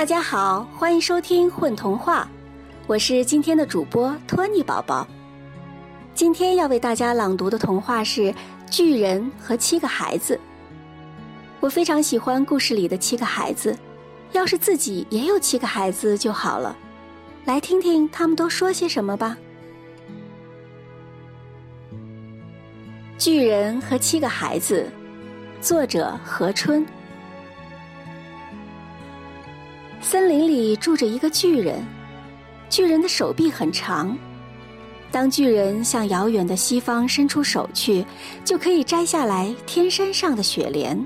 大家好，欢迎收听《混童话》，我是今天的主播托尼宝宝。今天要为大家朗读的童话是《巨人和七个孩子》。我非常喜欢故事里的七个孩子，要是自己也有七个孩子就好了。来听听他们都说些什么吧。《巨人和七个孩子》，作者何春。森林里住着一个巨人，巨人的手臂很长。当巨人向遥远的西方伸出手去，就可以摘下来天山上的雪莲。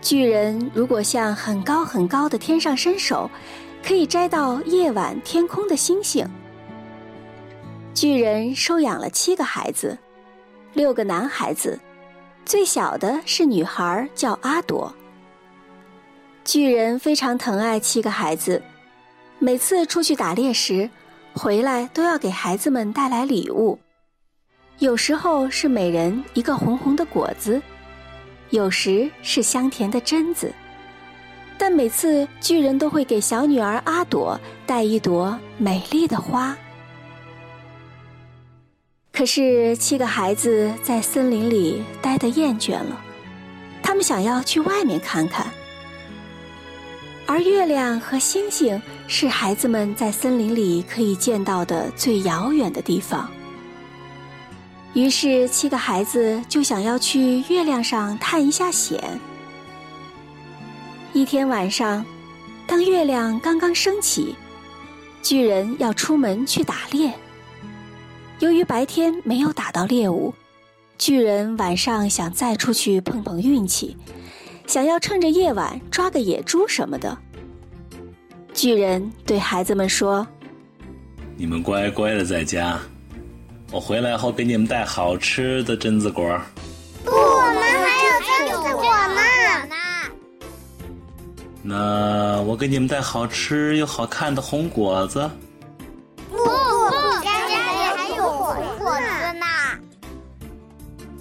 巨人如果向很高很高的天上伸手，可以摘到夜晚天空的星星。巨人收养了七个孩子。六个男孩子，最小的是女孩，叫阿朵。巨人非常疼爱七个孩子，每次出去打猎时，回来都要给孩子们带来礼物。有时候是每人一个红红的果子，有时是香甜的榛子，但每次巨人都会给小女儿阿朵带一朵美丽的花。可是七个孩子在森林里待得厌倦了，他们想要去外面看看。而月亮和星星是孩子们在森林里可以见到的最遥远的地方。于是七个孩子就想要去月亮上探一下险。一天晚上，当月亮刚刚升起，巨人要出门去打猎。由于白天没有打到猎物，巨人晚上想再出去碰碰运气，想要趁着夜晚抓个野猪什么的。巨人对孩子们说：“你们乖乖的在家，我回来后给你们带好吃的榛子果。”不，我们还有榛子果呢。那我给你们带好吃又好看的红果子。不不，家里还有红果子呢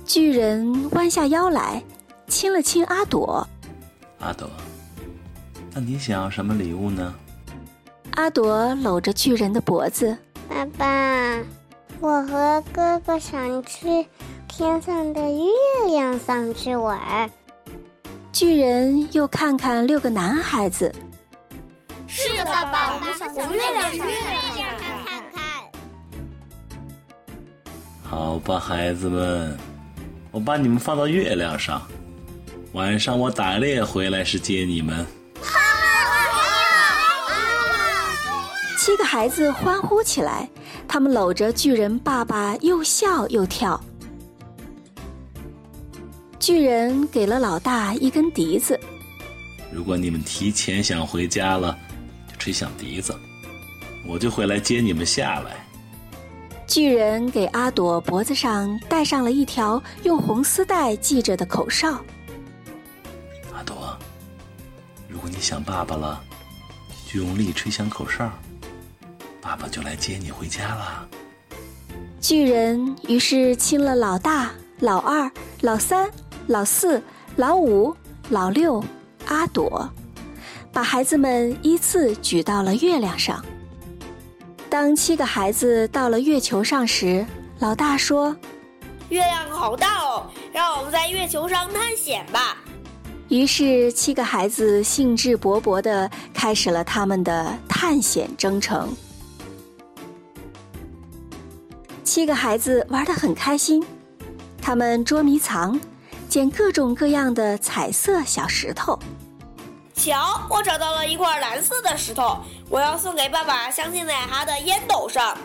巨人弯下腰来，亲了亲阿朵。阿朵，那你想要什么礼物呢？阿朵搂着巨人的脖子。爸爸，我和哥哥想去天上的月亮上去玩。巨人又看看六个男孩子。是的，爸爸，我们想去月亮上看看。好吧，孩子们。我把你们放到月亮上，晚上我打猎回来时接你们。七个孩子欢呼起来，他们搂着巨人爸爸，又笑又跳。巨人给了老大一根笛子。如果你们提前想回家了，就吹响笛子，我就会来接你们下来。巨人给阿朵脖子上戴上了一条用红丝带系着的口哨。阿朵，如果你想爸爸了，就用力吹响口哨，爸爸就来接你回家了。巨人于是亲了老大、老二、老三、老四、老五、老六，阿朵，把孩子们依次举到了月亮上。当七个孩子到了月球上时，老大说：“月亮好大哦，让我们在月球上探险吧。”于是，七个孩子兴致勃勃地开始了他们的探险征程。七个孩子玩得很开心，他们捉迷藏，捡各种各样的彩色小石头。瞧，我找到了一块蓝色的石头，我要送给爸爸，镶嵌在他的烟斗上。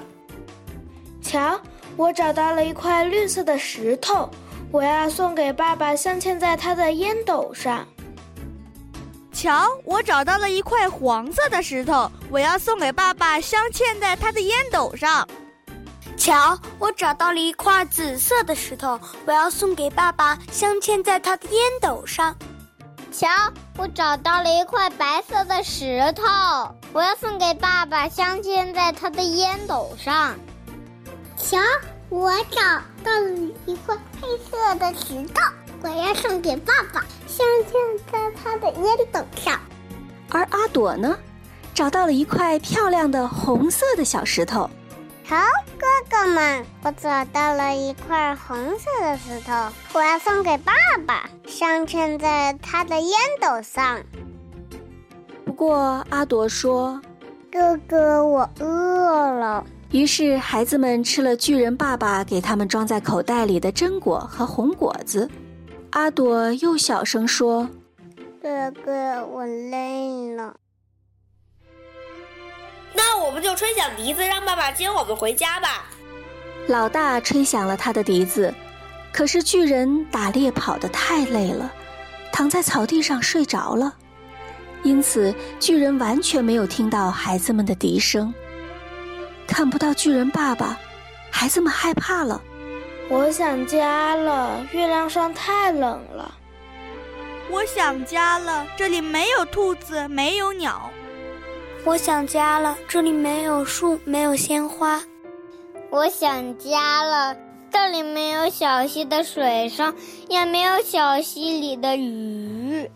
瞧，我找到了一块绿色的石头，我要送给爸爸，镶嵌在他的烟斗上。瞧，我找到了一块黄色的石头，我要送给爸爸，镶嵌在他的烟斗上。瞧，我找到了一块紫色的石头，我要送给爸爸，镶嵌在他的烟斗上。瞧，我找到了一块白色的石头，我要送给爸爸，镶嵌在他的烟斗上。瞧，我找到了一块黑色的石头，我要送给爸爸，镶嵌在他的烟斗上。而阿朵呢，找到了一块漂亮的红色的小石头。好，哥哥们，我找到了一块红色的石头，我要送给爸爸，镶嵌在他的烟斗上。不过阿朵说：“哥哥，我饿了。”于是孩子们吃了巨人爸爸给他们装在口袋里的榛果和红果子。阿朵又小声说：“哥哥，我累了。”那我们就吹响笛子，让爸爸接我们回家吧。老大吹响了他的笛子，可是巨人打猎跑得太累了，躺在草地上睡着了，因此巨人完全没有听到孩子们的笛声。看不到巨人爸爸，孩子们害怕了。我想家了，月亮上太冷了。我想家了，这里没有兔子，没有鸟。我想家了，这里没有树，没有鲜花。我想家了，这里没有小溪的水声，也没有小溪里的鱼。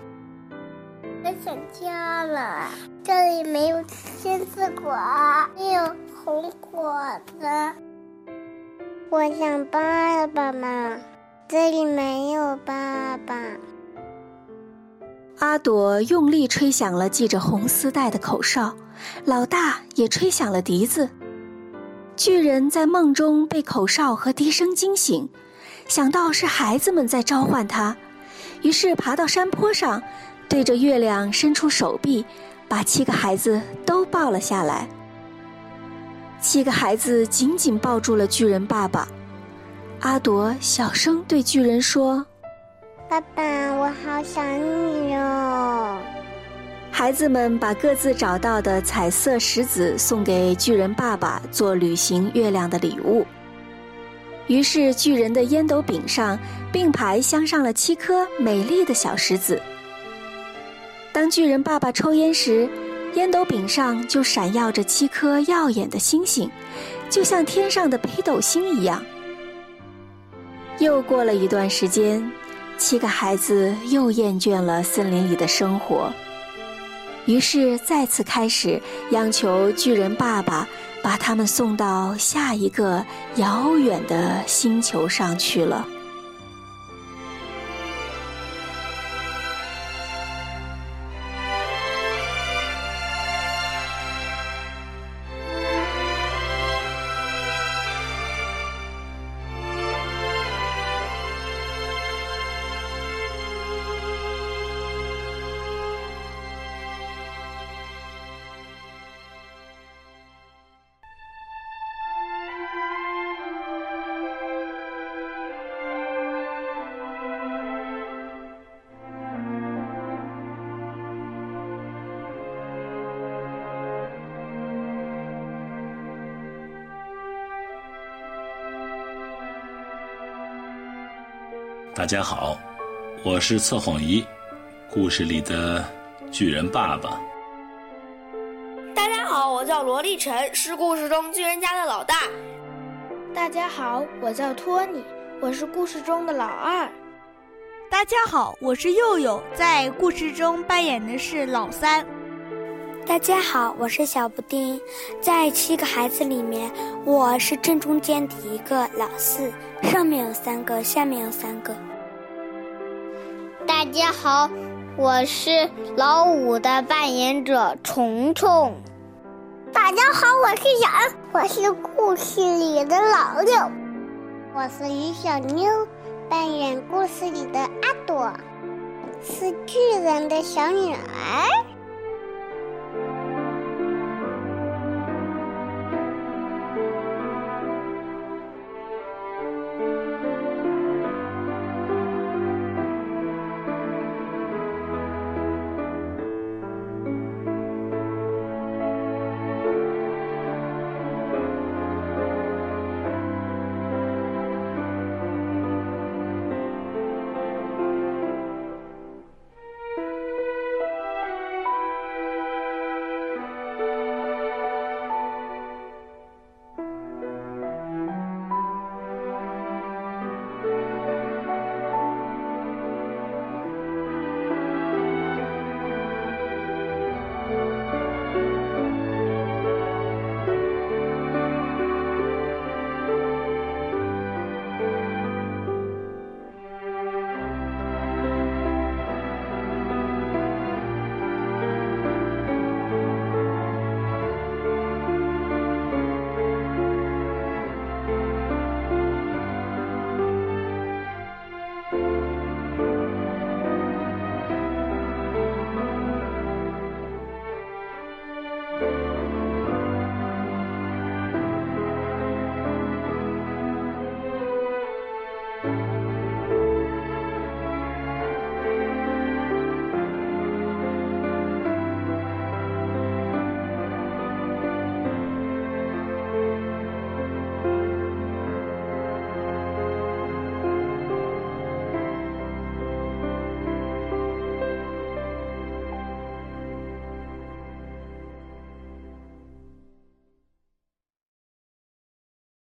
我想家了，这里没有鲜丝果，没有红果子。我想爸爸嘛，这里没有爸爸。阿朵用力吹响了系着红丝带的口哨，老大也吹响了笛子。巨人在梦中被口哨和笛声惊醒，想到是孩子们在召唤他，于是爬到山坡上，对着月亮伸出手臂，把七个孩子都抱了下来。七个孩子紧紧抱住了巨人爸爸。阿朵小声对巨人说。爸爸，我好想你哟！孩子们把各自找到的彩色石子送给巨人爸爸做旅行月亮的礼物。于是，巨人的烟斗柄上并排镶上了七颗美丽的小石子。当巨人爸爸抽烟时，烟斗柄上就闪耀着七颗耀眼的星星，就像天上的北斗星一样。又过了一段时间。七个孩子又厌倦了森林里的生活，于是再次开始央求巨人爸爸把他们送到下一个遥远的星球上去了。大家好，我是测谎仪，故事里的巨人爸爸。大家好，我叫罗立晨，是故事中巨人家的老大。大家好，我叫托尼，我是故事中的老二。大家好，我是佑佑，在故事中扮演的是老三。大家好，我是小布丁，在七个孩子里面，我是正中间的一个老四，上面有三个，下面有三个。大家好，我是老五的扮演者虫虫。大家好，我是小恩，我是故事里的老六。我是于小妞，扮演故事里的阿朵，是巨人的小女儿。